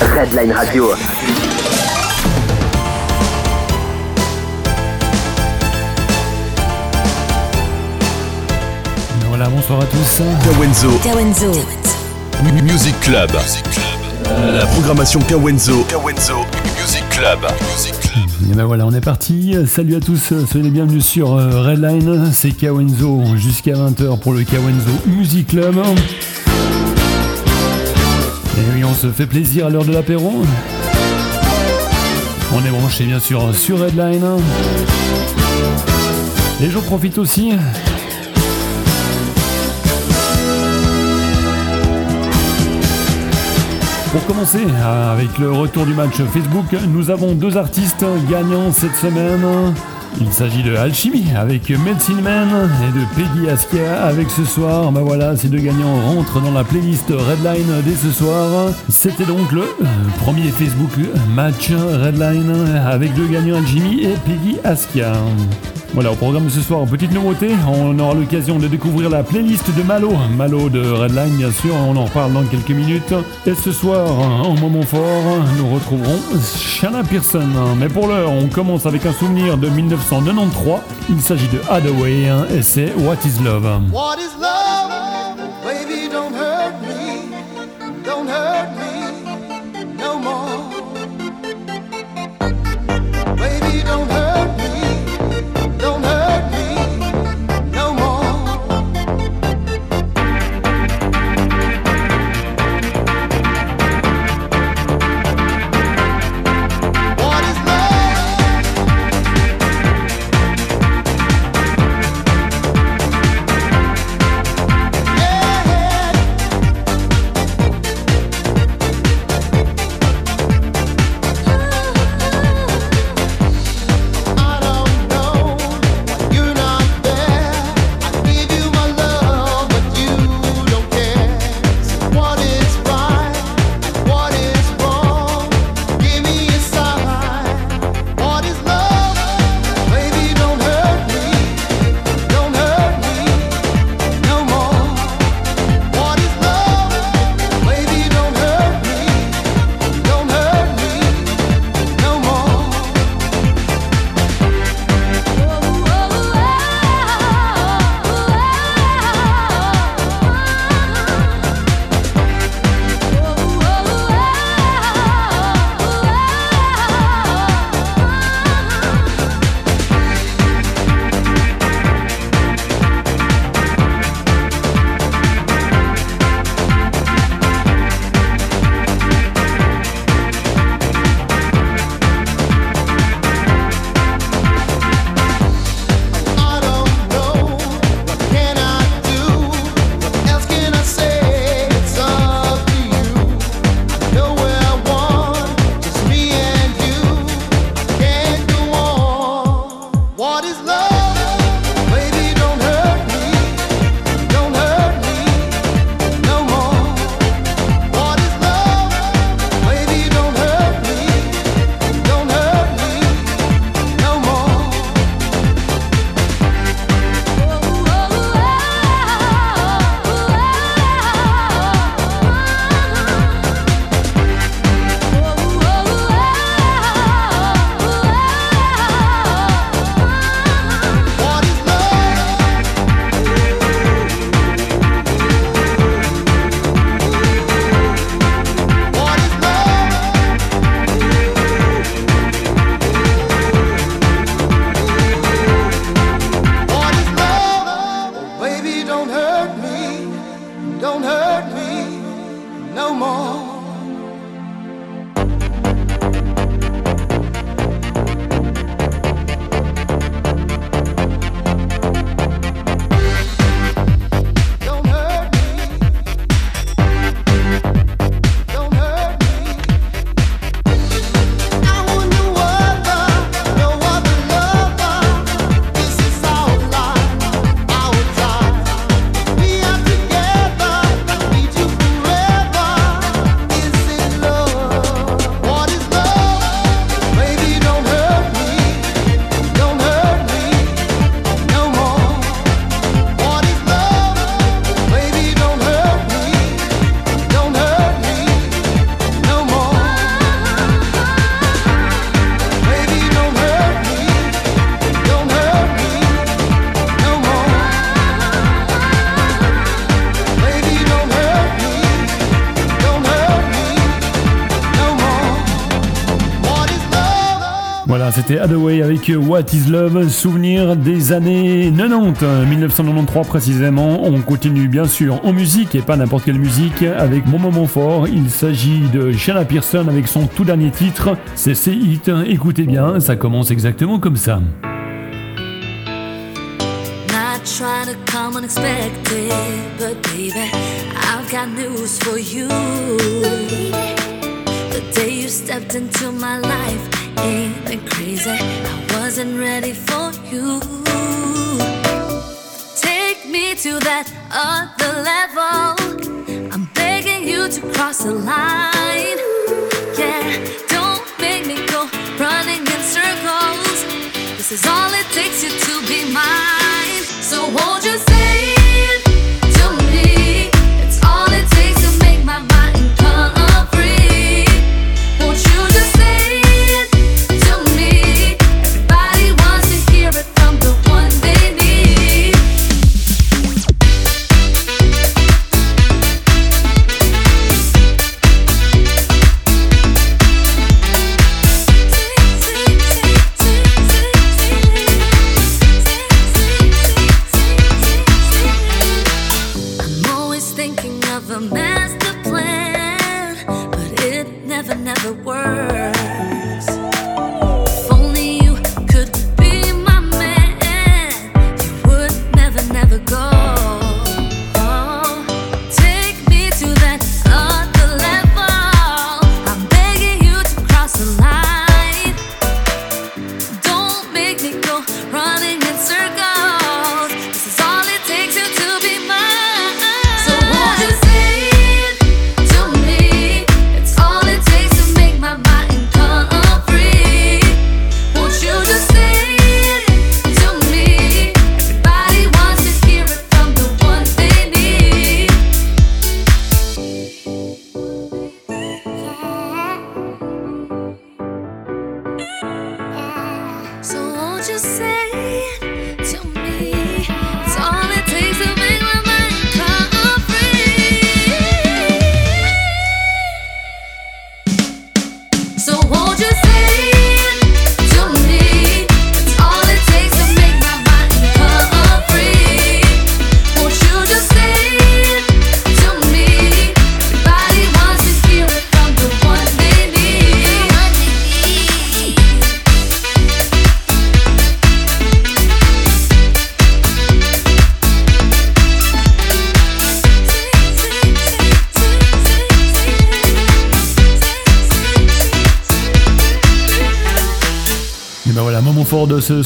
Redline Radio. Voilà, bonsoir à tous. Kawenzo. Kawenzo. Music Club. La programmation Kawenzo. Kawenzo. Music Club. Et ben voilà, on est parti. Salut à tous, soyez les bienvenus sur euh, Redline. C'est Kawenzo jusqu'à 20h pour le Kawenzo Music Club. On se fait plaisir à l'heure de l'apéro. On est branché bien sûr sur Redline. Et j'en profite aussi Pour commencer, avec le retour du match Facebook, nous avons deux artistes gagnants cette semaine. Il s'agit de Alchimie avec Medicine Man et de Peggy Askia avec ce soir. Bah voilà, ces deux gagnants rentrent dans la playlist Redline dès ce soir. C'était donc le premier Facebook match Redline avec deux gagnants Alchimie et Peggy Askia. Voilà, au programme ce soir, petite nouveauté, on aura l'occasion de découvrir la playlist de Malo. Malo de Redline, bien sûr, on en reparle dans quelques minutes. Et ce soir, en moment fort, nous retrouverons Shanna Pearson. Mais pour l'heure, on commence avec un souvenir de 1993. Il s'agit de Hadaway et c'est What is Love? What is love? C'était Hathaway avec What is Love, souvenir des années 90, 1993 précisément. On continue bien sûr en musique et pas n'importe quelle musique avec mon moment fort. Il s'agit de Shanna Pearson avec son tout dernier titre, c'est C'est Hit. Écoutez bien, ça commence exactement comme ça. Day you stepped into my life ain't been crazy. I wasn't ready for you. Take me to that other level. I'm begging you to cross the line. Yeah, don't make me go running in circles. This is all it takes you to be mine. So won't you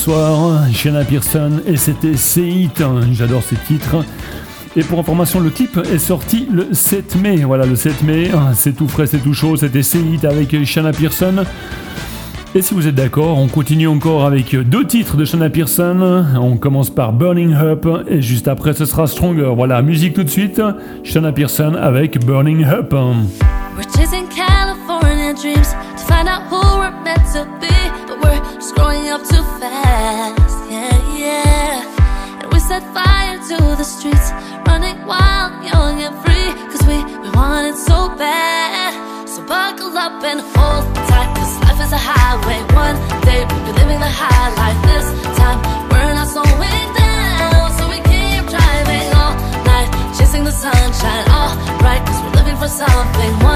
soir, Shanna Pearson et c'était C'est Hit. J'adore ces titres. Et pour information, le clip est sorti le 7 mai. Voilà, le 7 mai, c'est tout frais, c'est tout chaud. C'était Hit avec Shanna Pearson. Et si vous êtes d'accord, on continue encore avec deux titres de Shanna Pearson. On commence par Burning Up et juste après ce sera Stronger. Voilà, musique tout de suite. Shanna Pearson avec Burning Up. Up fast. Yeah, yeah. And we set fire to the streets, running wild, young and free, cause we, we want it so bad. So buckle up and hold tight, cause life is a highway. One day we'll be living the high life. This time we're not slowing down, so we keep driving all night, chasing the sunshine. All right, cause we're living for something.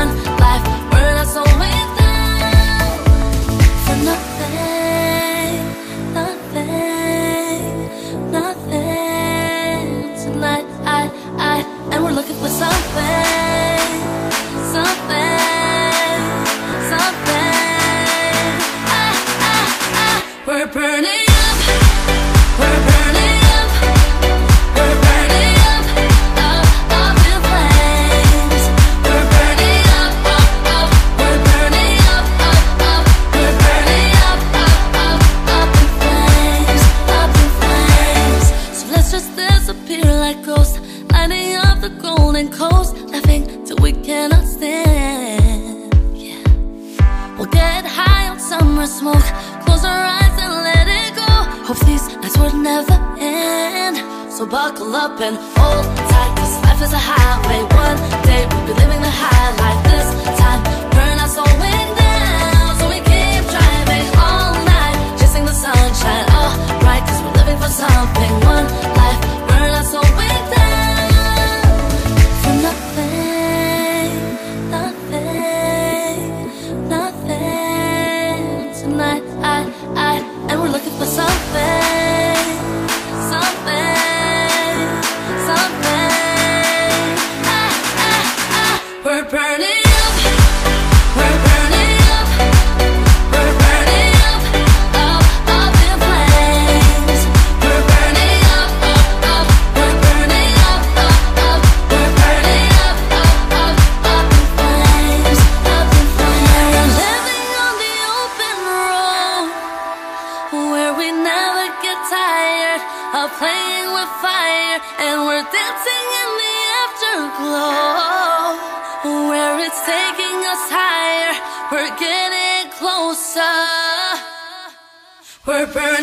We're.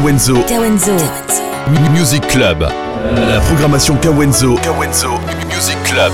Kawenzo. Kawenzo. Music Club. La programmation Kawenzo. Kawenzo Music Club.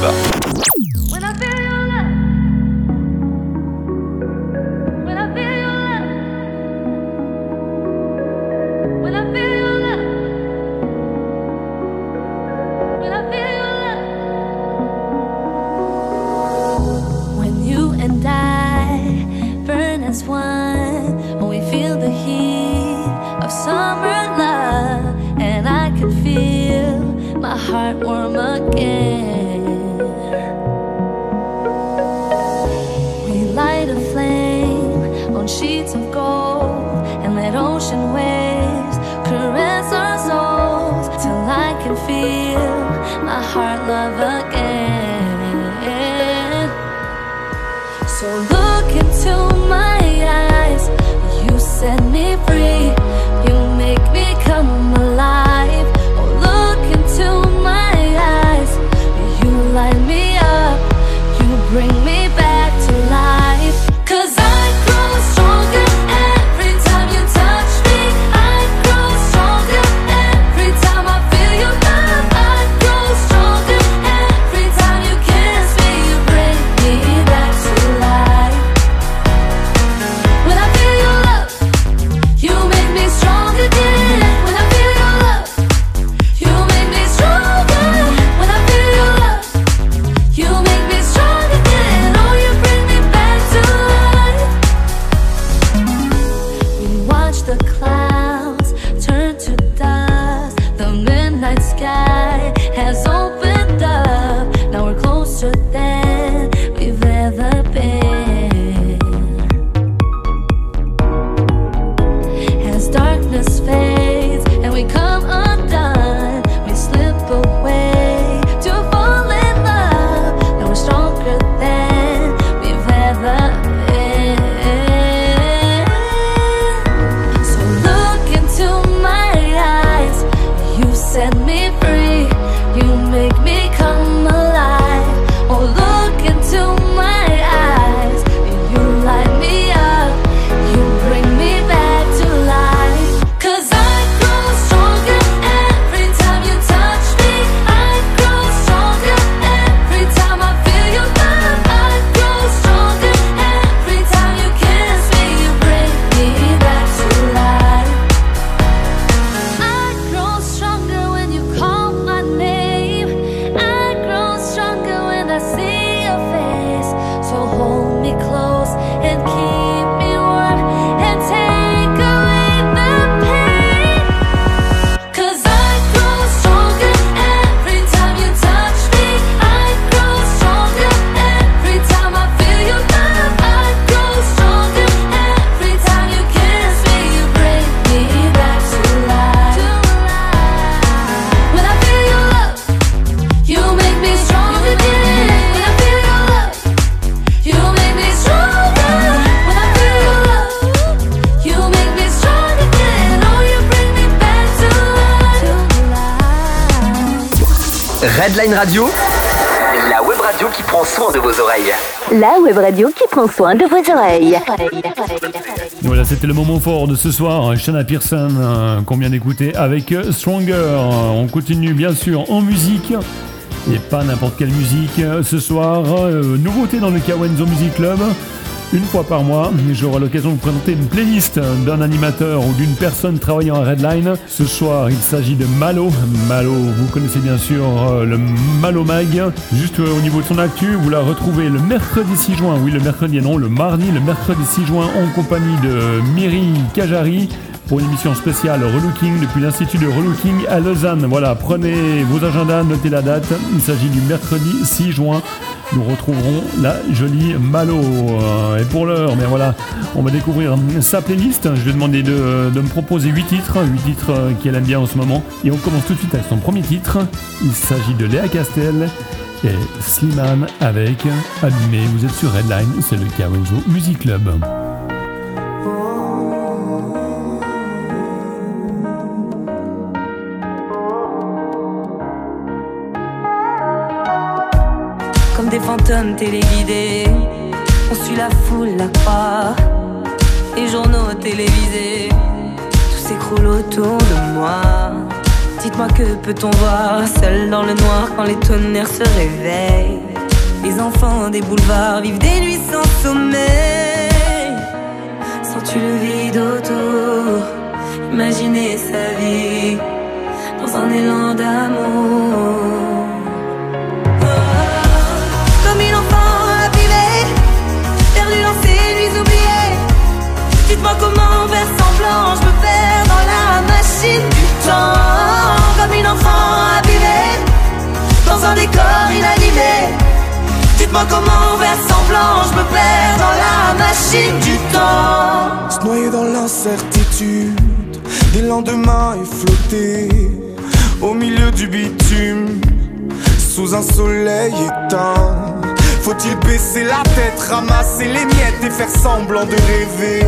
La web radio qui prend soin de vos oreilles. La web radio qui prend soin de vos oreilles. Voilà, c'était le moment fort de ce soir. Hein, Shanna Pearson, hein, qu'on vient d'écouter avec euh, Stronger. Euh, on continue bien sûr en musique. Et pas n'importe quelle musique. Euh, ce soir, nouveauté dans le Kawenzo Music Club. Une fois par mois, j'aurai l'occasion de vous présenter une playlist d'un animateur ou d'une personne travaillant à Redline. Ce soir, il s'agit de Malo. Malo, vous connaissez bien sûr euh, le Malo Mag. Juste euh, au niveau de son actu, vous la retrouvez le mercredi 6 juin. Oui, le mercredi, non, le mardi, le mercredi 6 juin en compagnie de Miri Kajari pour une émission spéciale Relooking depuis l'Institut de Relooking à Lausanne. Voilà, prenez vos agendas, notez la date. Il s'agit du mercredi 6 juin. Nous retrouverons la jolie Malo. Et pour l'heure, mais voilà, on va découvrir sa playlist. Je vais demander de, de me proposer 8 titres, 8 titres qu'elle aime bien en ce moment. Et on commence tout de suite avec son premier titre. Il s'agit de Léa Castel et Slimane avec Abîmé. Vous êtes sur Redline, c'est le Kawenzo Music Club. Téléguidés. On suit la foule, la croix, les journaux télévisés. Tout s'écroule autour de moi. Dites-moi que peut-on voir seul dans le noir quand les tonnerres se réveillent? Les enfants des boulevards vivent des nuits sans sommeil. Sens-tu le vide autour? Imaginer sa vie dans un élan d'amour. Comment faire semblant, je me perds dans la machine du temps. Comme une enfant abîmée, dans un décor inanimé. Dites-moi comment faire semblant, je me perds dans la machine du temps. Se noyer dans l'incertitude des lendemains et flotter au milieu du bitume sous un soleil éteint. Faut-il baisser la tête, ramasser les miettes et faire semblant de rêver?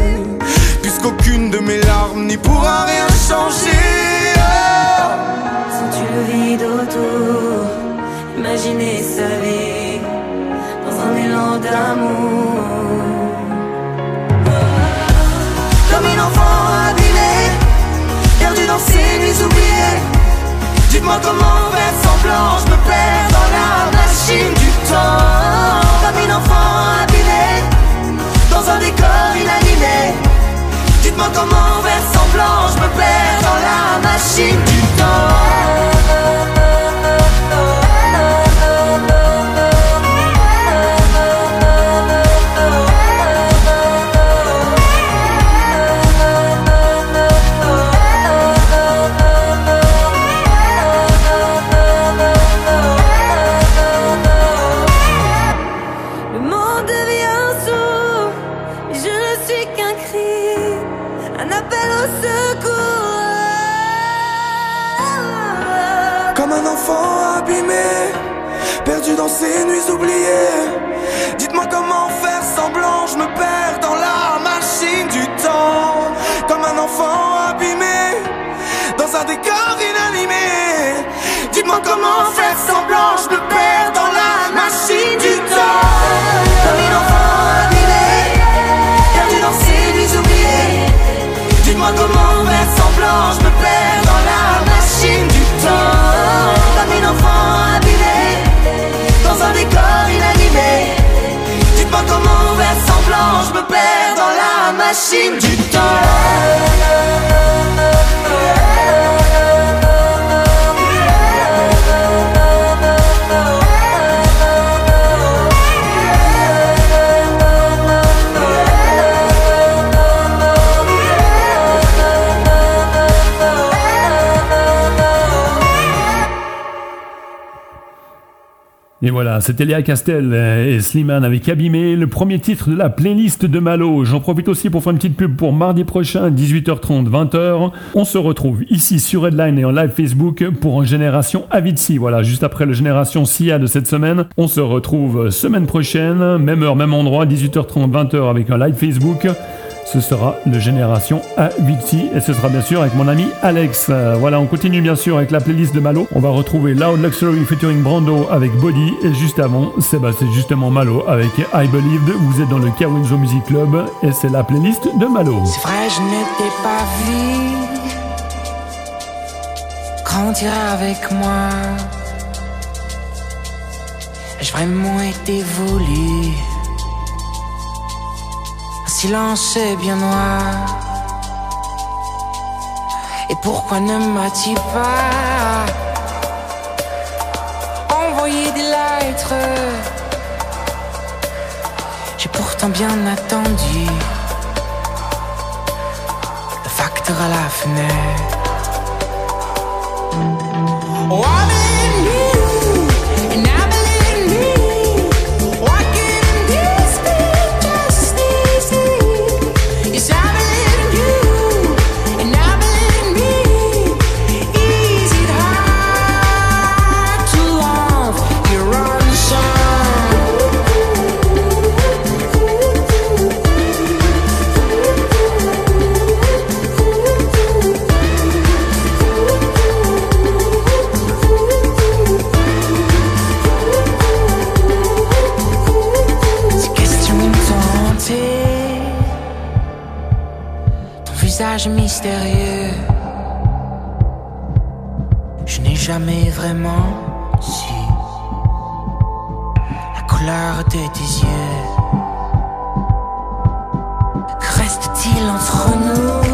Puisqu'aucune de mes larmes n'y pourra rien changer. Sens-tu le vide autour Imaginer sa vie dans un élan d'amour. Comme une enfant abîmée, perdue dans ses nuits oubliées. Dites-moi comment faire semblant, je me perds Dites-moi comment faire semblant, je me perds dans la machine Dites-moi comment faire semblant, je me perds dans la machine du temps. Comme une enfant abîmée, perdue dans ses nuits oubliées. Dites-moi comment faire semblant, je me perds dans la machine du temps. Comme une enfant abîmée, dans un décor inanimé. Dites-moi comment faire semblant, je me perds dans la machine du Et voilà, c'était Léa Castel et Slimane avec Abîmé, le premier titre de la playlist de Malo. J'en profite aussi pour faire une petite pub pour mardi prochain, 18h30, 20h. On se retrouve ici sur Redline et en live Facebook pour Génération Avicii. Voilà, juste après le Génération SIA de cette semaine. On se retrouve semaine prochaine, même heure, même endroit, 18h30, 20h avec un live Facebook. Ce sera le Génération Avicii et ce sera bien sûr avec mon ami Alex. Voilà, on continue bien sûr avec la playlist de Malo. On va retrouver Loud Luxury featuring Brando avec Body et juste avant, c'est bah, justement Malo avec I Believed. Vous êtes dans le Kawenzo Music Club et c'est la playlist de Malo. C'est vrai, je ne t'ai pas vu grandir avec moi. Ai-je vraiment été voulu Silence bien noir. Et pourquoi ne m'as-tu pas envoyé des lettres? J'ai pourtant bien attendu. Le facteur à la fenêtre. Mystérieux. Je n'ai jamais vraiment su la couleur de tes yeux. Que reste-t-il entre nous?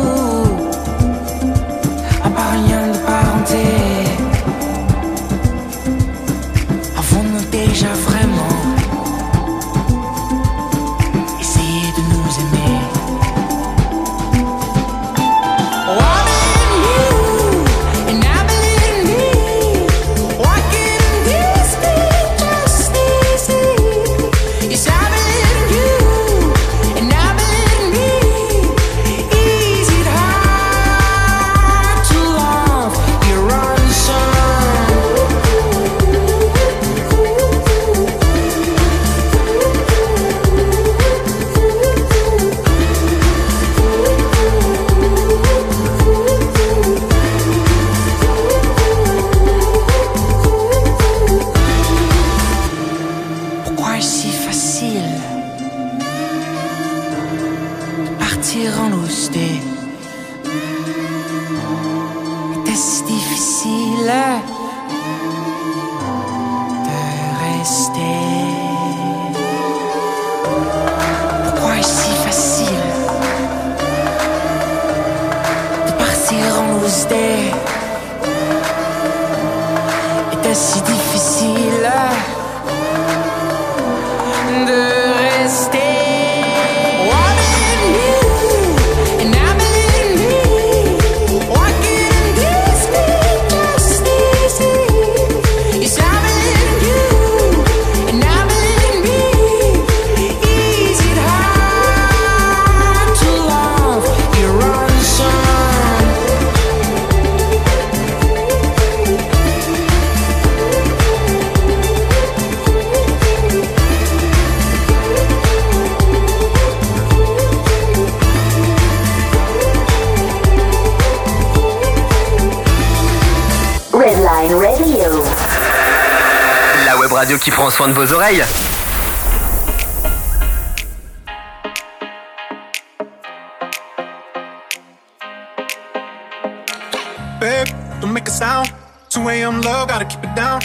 Qui prend soin de vos oreilles. Babe, don't make a sound. 2 a.m. love, gotta keep it down.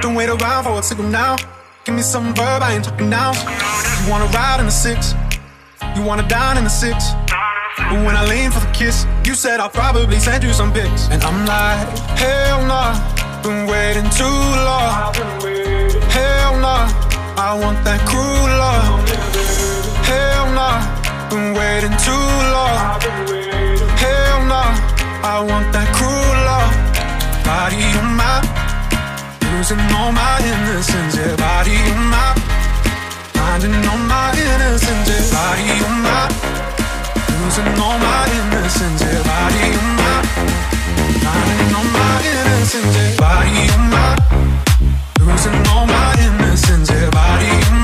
Don't wait around for a signal now. Give me some verb, I ain't talking now. You wanna ride in the six, you wanna dine in the six. But when I lean for the kiss, you said I'll probably send you some pics. And I'm like, hell nah, been waiting too long. Hell nah, I want that cruel love. Hell nah, been waiting too long. Hell nah, I want that cruel love. Body on my, losing all my innocence. Yeah, body on my, finding all my innocence. Yeah, body on my, losing all my innocence. Yeah, body on my, finding all my innocence. Yeah, body on my, losing all my innocence. Yeah, body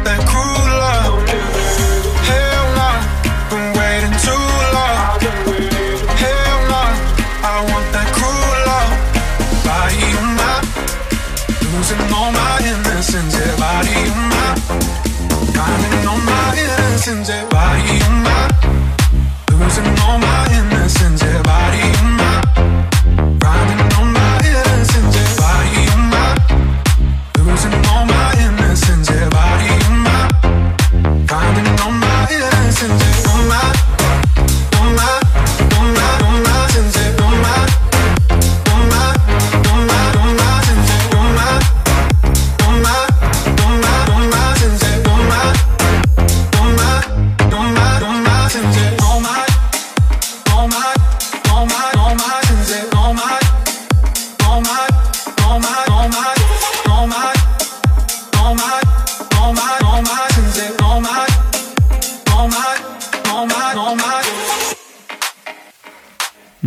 lessons that why you my losing all my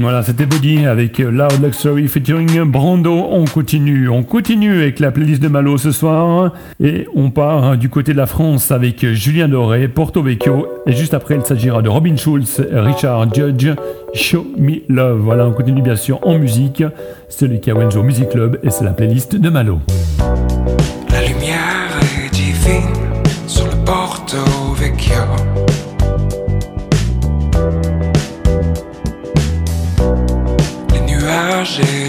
Voilà, c'était Buddy avec euh, Loud Luxury featuring Brando. On continue, on continue avec la playlist de Malo ce soir. Et on part hein, du côté de la France avec euh, Julien Doré, Porto Vecchio. Et juste après, il s'agira de Robin Schulz, Richard Judge, Show Me Love. Voilà, on continue bien sûr en musique. C'est le Music Club et c'est la playlist de Malo. crashing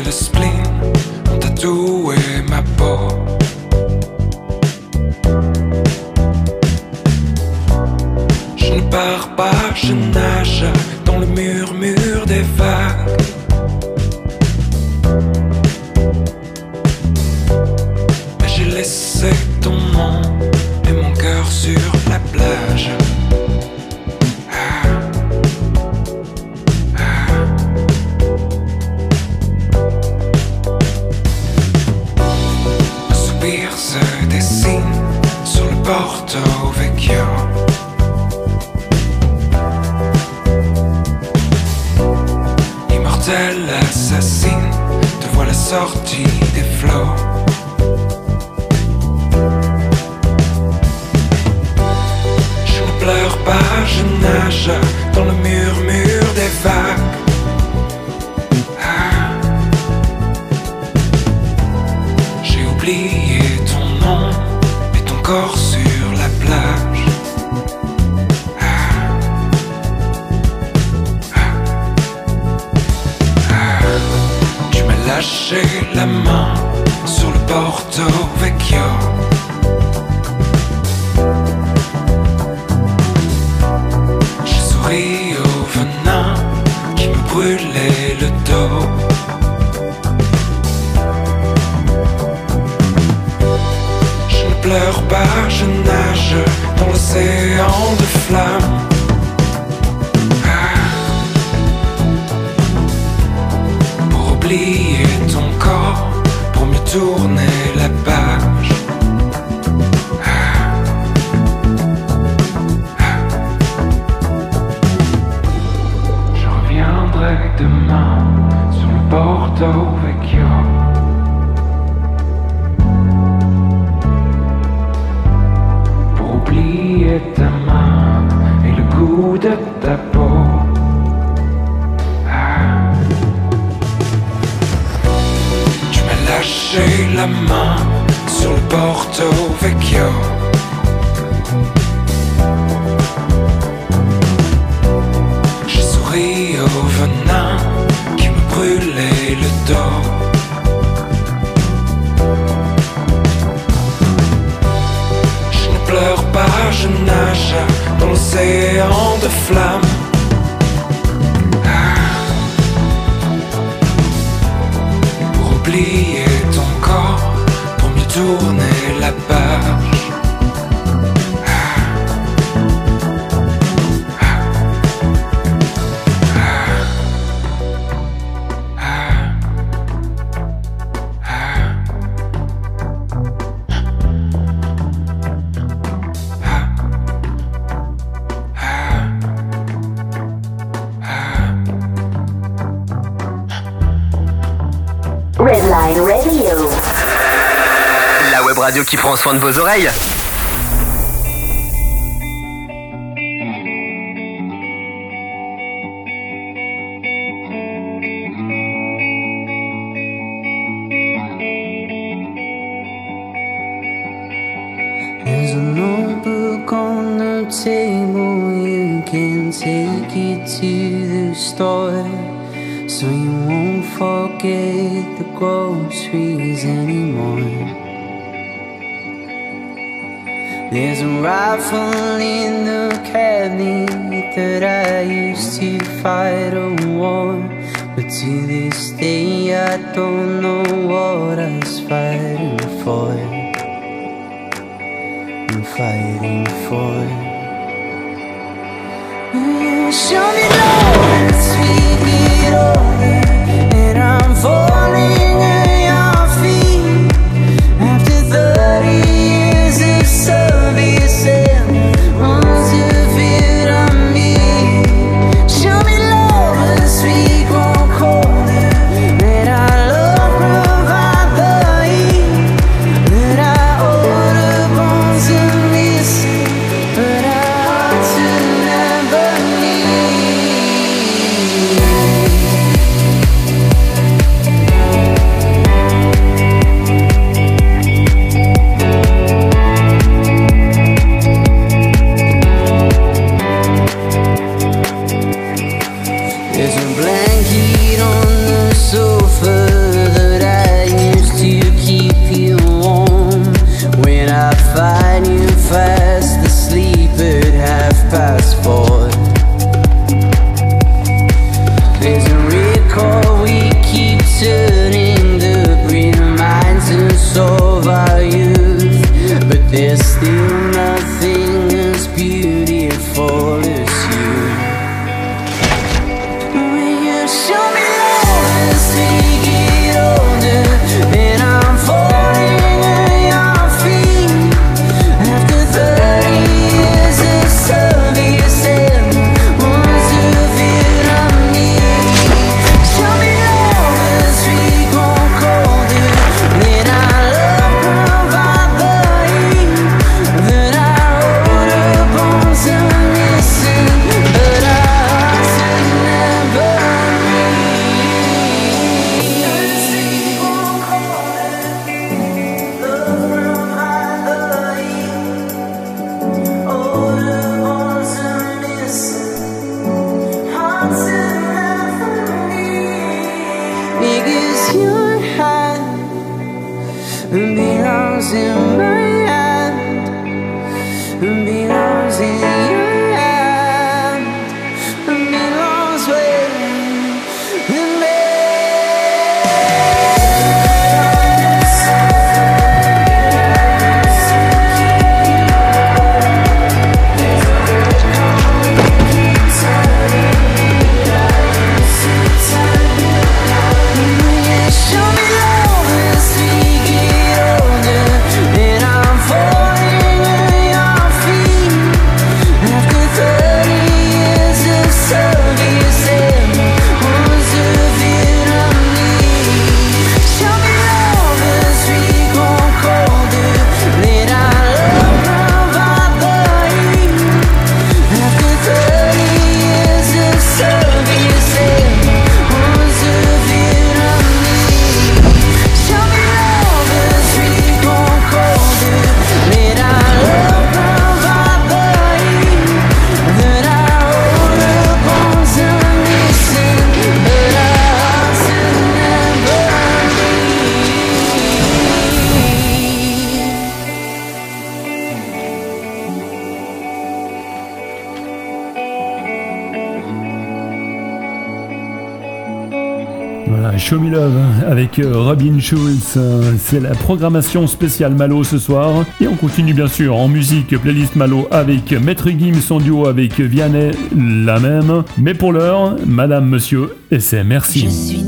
le dos. Redline Radio. La web radio qui prend soin de vos oreilles. rifle in the cabinet that I used to fight a war But to this day I don't know. Robin Schulz. Euh, c'est la programmation spéciale Malo ce soir. Et on continue bien sûr en musique, playlist Malo avec Maître Gim, son duo avec Vianney, la même. Mais pour l'heure, Madame, Monsieur, et c'est merci. Je suis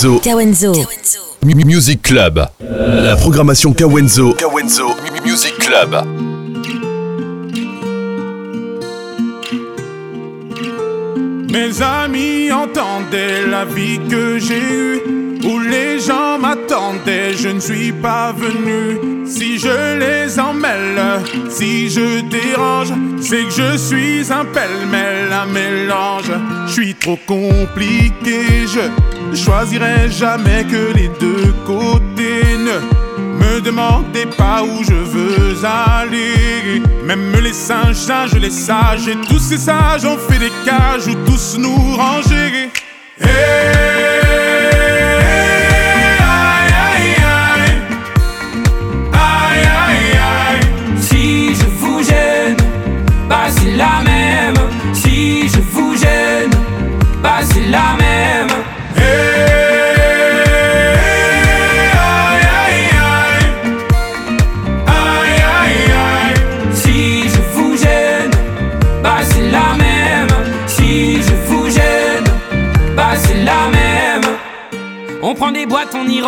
Kawenzo. Kawenzo. Mu- Music Club. La programmation Kawenzo. Kawenzo Mu- Music Club. Mes amis entendaient la vie que j'ai eue, où les gens m'attendaient, je ne suis pas venu. Si je les emmêle, si je dérange, c'est que je suis un pêle-mêle, un mélange. Je suis trop compliqué, je choisirai jamais que les deux côtés. Ne me demandez pas où je veux aller. Même les singes, singes, les sages, et tous ces sages ont fait des cages où tous nous ranger.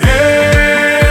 Eh,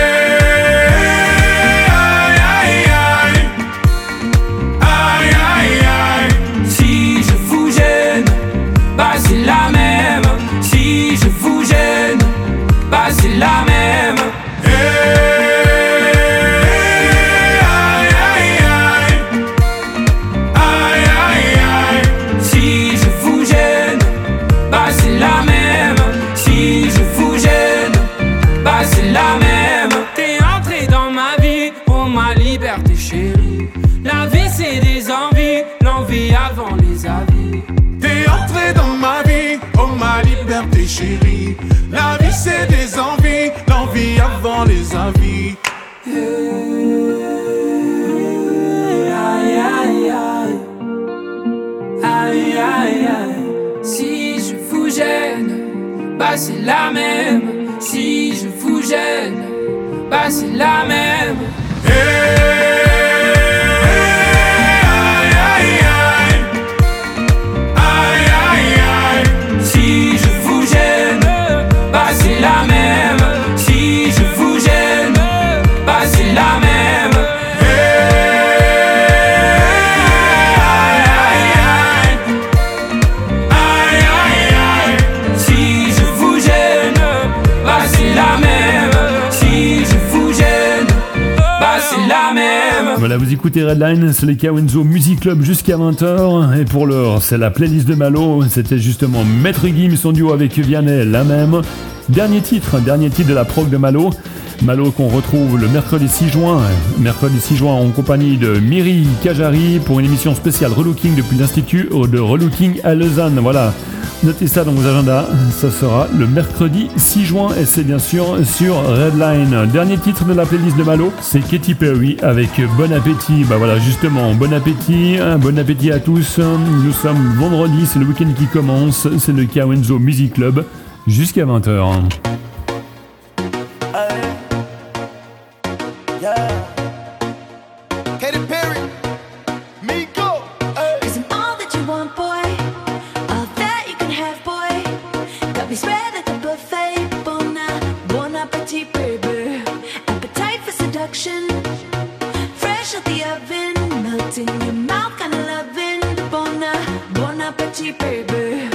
c'est des envies, l'envie avant les envies. Aïe, aïe, aïe. Aïe, aïe, aïe. Si je vous gêne, bah c'est la même. Si je vous gêne, bah c'est la même. Eh, Redline, c'est les Kawenzo Music Club jusqu'à 20h. Et pour l'heure, c'est la playlist de Malo. C'était justement Maître Gims son duo avec Vianney, la même. Dernier titre, dernier titre de la prog de Malo. Malo qu'on retrouve le mercredi 6 juin. Mercredi 6 juin en compagnie de Miri Kajari pour une émission spéciale Relooking depuis l'Institut de Relooking à Lausanne. Voilà. Notez ça dans vos agendas, ça sera le mercredi 6 juin et c'est bien sûr sur Redline. Dernier titre de la playlist de Malo, c'est Katy Perry avec Bon Appétit. Bah voilà, justement, bon appétit, hein, bon appétit à tous. Nous sommes vendredi, c'est le week-end qui commence, c'est le Kawenzo Music Club jusqu'à 20h. fresh the oven, melting your mouth, kinda loving the bon, bon appetit, baby.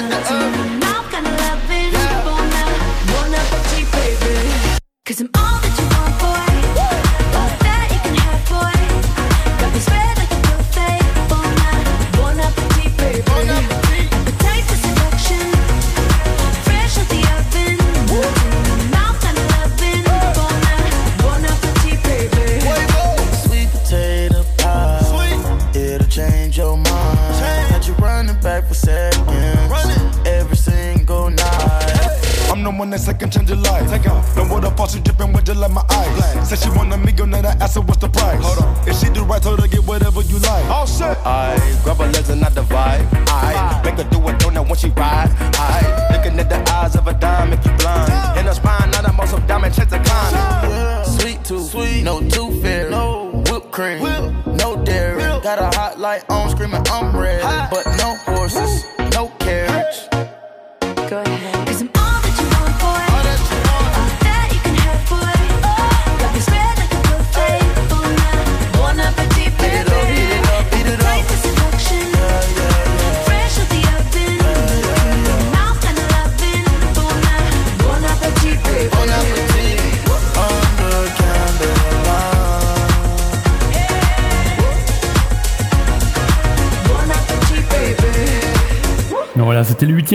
I'm kinda Cause I'm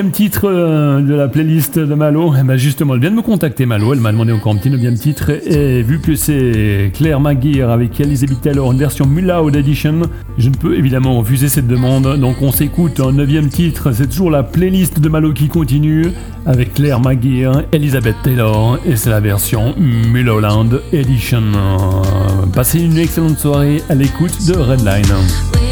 titre euh, de la playlist de Malo. Eh ben justement, elle vient de me contacter, Malo. Elle m'a demandé encore un petit neuvième titre. Et vu que c'est Claire Maguire avec Elizabeth Taylor, une version Mulloud Edition, je ne peux évidemment refuser cette demande. Donc on s'écoute un neuvième titre. C'est toujours la playlist de Malo qui continue avec Claire Maguire, Elizabeth Taylor. Et c'est la version Mulholland Edition. Passez une excellente soirée à l'écoute de Redline.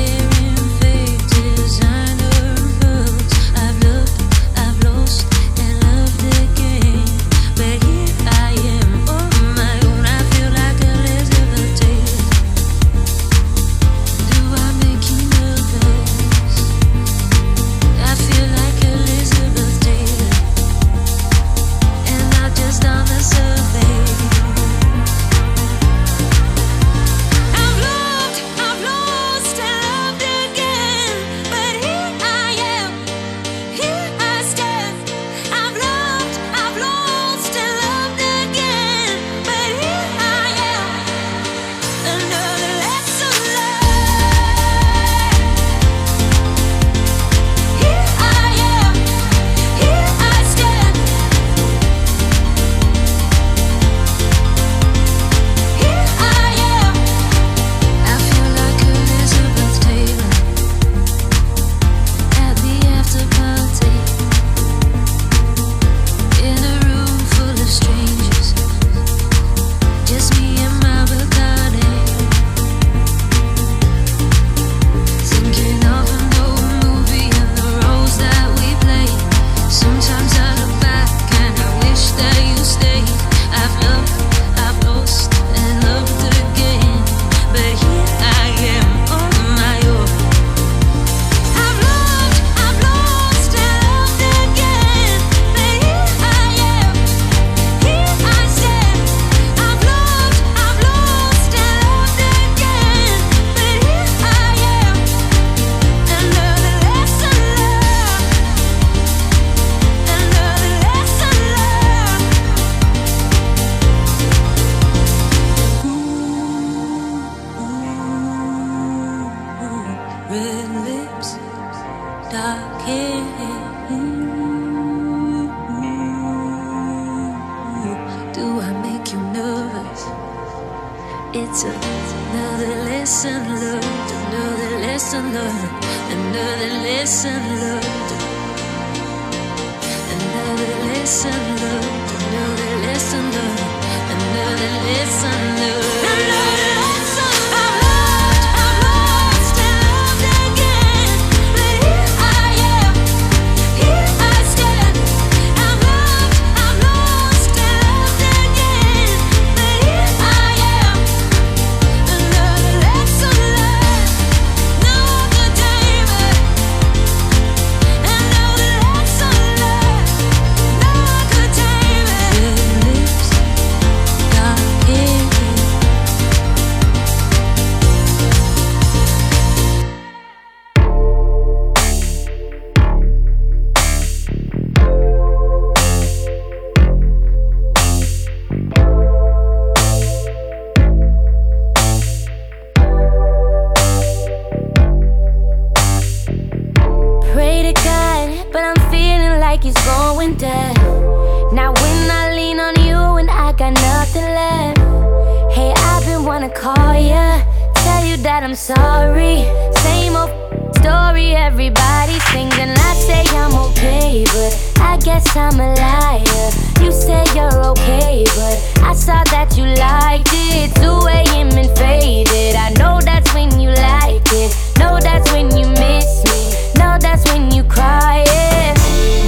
Everybody sings and I say I'm okay, but I guess I'm a liar. You say you're okay, but I saw that you liked it. 2 a.m. and faded. I know that's when you like it. Know that's when you miss me. Know that's when you cry. Yeah.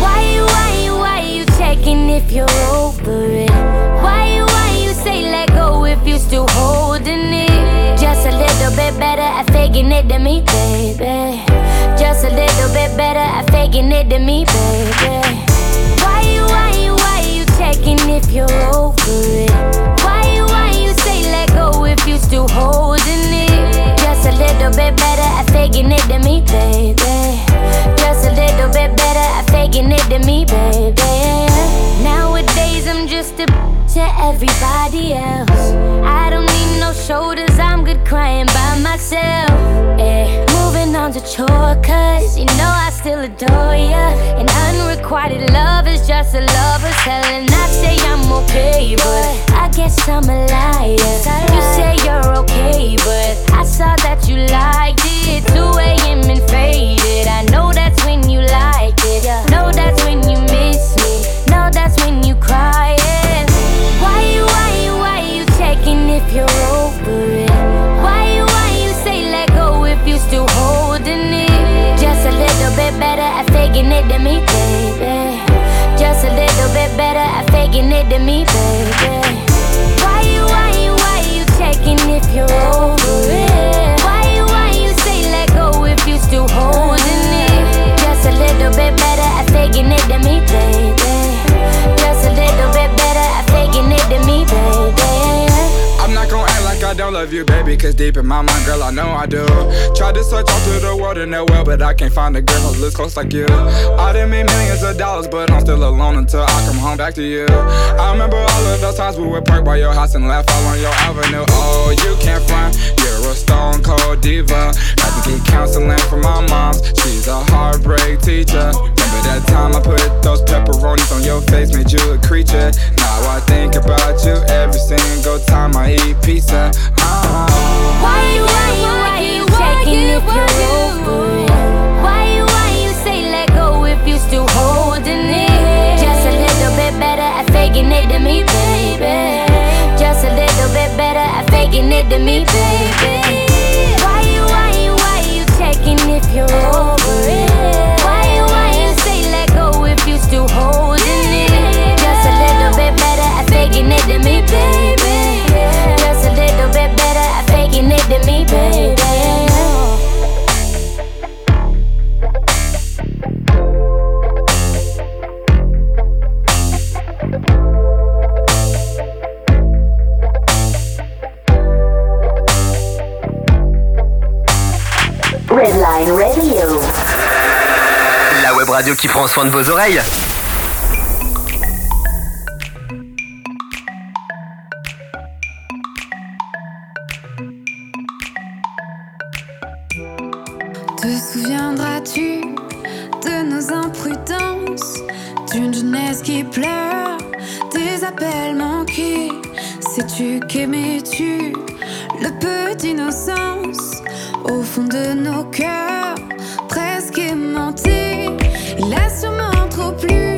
Why you, why you, why you checking if you're over it? Why you, why you say let go if you still holding it? Just a little bit better at faking it than me, baby. Bit better at faking it than me, baby. Why you, why you, why you checking if you're over it? Why you, why you say let go if you still holding it? Just a little bit better at faking it than me, baby. Just a little bit better at faking it than me, baby. Nowadays I'm just a to everybody else. I don't need no shoulders, I'm good crying by myself. Yeah. On to chore, cause you know I still adore ya. And unrequited love is just a lover's hell. And I say I'm okay, but I guess I'm a liar. You say you're okay, but I saw that you liked it. 2 a.m. and faded. I know that's when you like it. Know that's when you miss me. Know that's when you cry. yeah. Why why why you checking if you're over it? Faking it than me, baby. Just a little bit better at faking it than me, baby. Why you, why you, why you checking if you're over it? Love you, baby, cause deep in my mind, girl, I know I do. Tried to search all through the world in that well, but I can't find a girl who looks close like you. I done made millions of dollars, but I'm still alone until I come home back to you. I remember all of those times we would park by your house and laugh all on your avenue. Oh, you can't front, you're a stone cold diva. Had to get counseling from my mom's, she's a heartbreak teacher. That time I put those pepperonis on your face, made you a creature. Now I think about you every single time I eat pizza. Uh-huh. Why you, why you, why you checking if you're over it? Why you, why you say let go if you still holding it? Just a little bit better at faking it me, baby. Just a little bit better at faking it me, baby. Why you, why you, why you checking if you're over it? Radio. La web radio qui prend soin de vos oreilles. Te souviendras-tu de nos imprudences, d'une jeunesse qui pleure, des appels manqués? Sais-tu qu'aimais-tu le peu d'innocence au fond de nos cœurs, presque aimantés Il a sûrement trop plu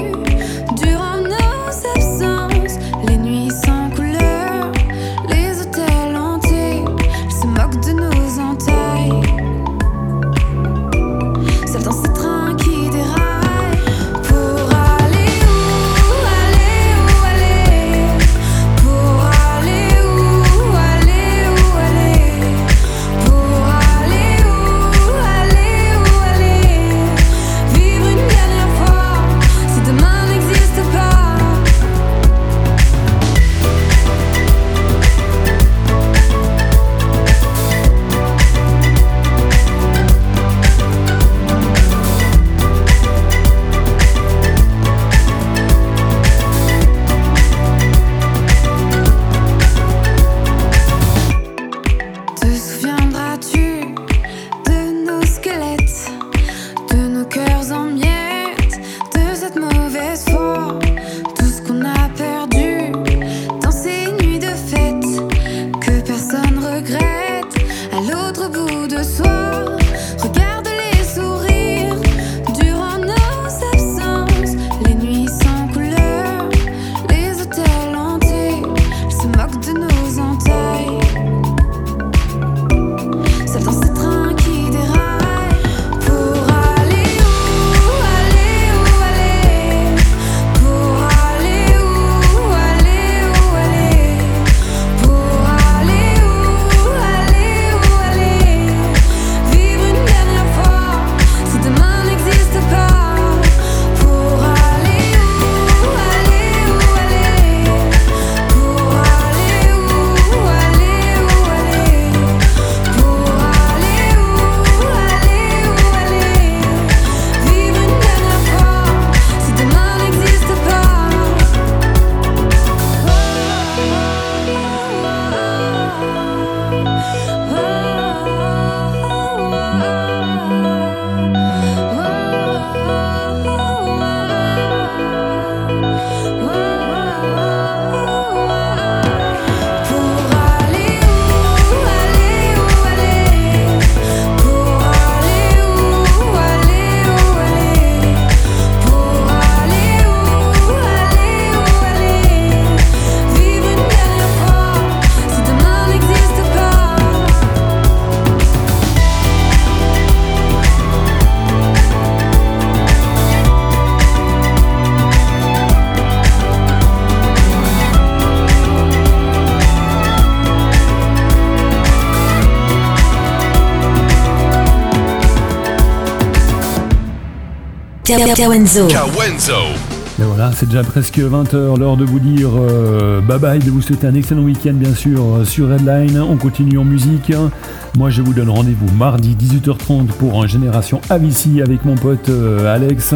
Kawenzo. Et voilà, c'est déjà presque 20h, l'heure de vous dire euh, bye bye, de vous souhaiter un excellent week-end bien sûr euh, sur Redline. On continue en musique. Moi je vous donne rendez-vous mardi 18h30 pour un Génération Avici avec mon pote euh, Alex.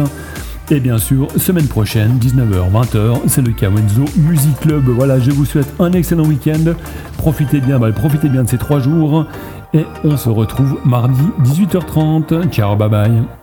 Et bien sûr, semaine prochaine, 19h, 20h, c'est le Kawenzo Music Club. Voilà, je vous souhaite un excellent week-end. Profitez bien, bah, profitez bien de ces trois jours. Et on se retrouve mardi 18h30. Ciao, bye bye.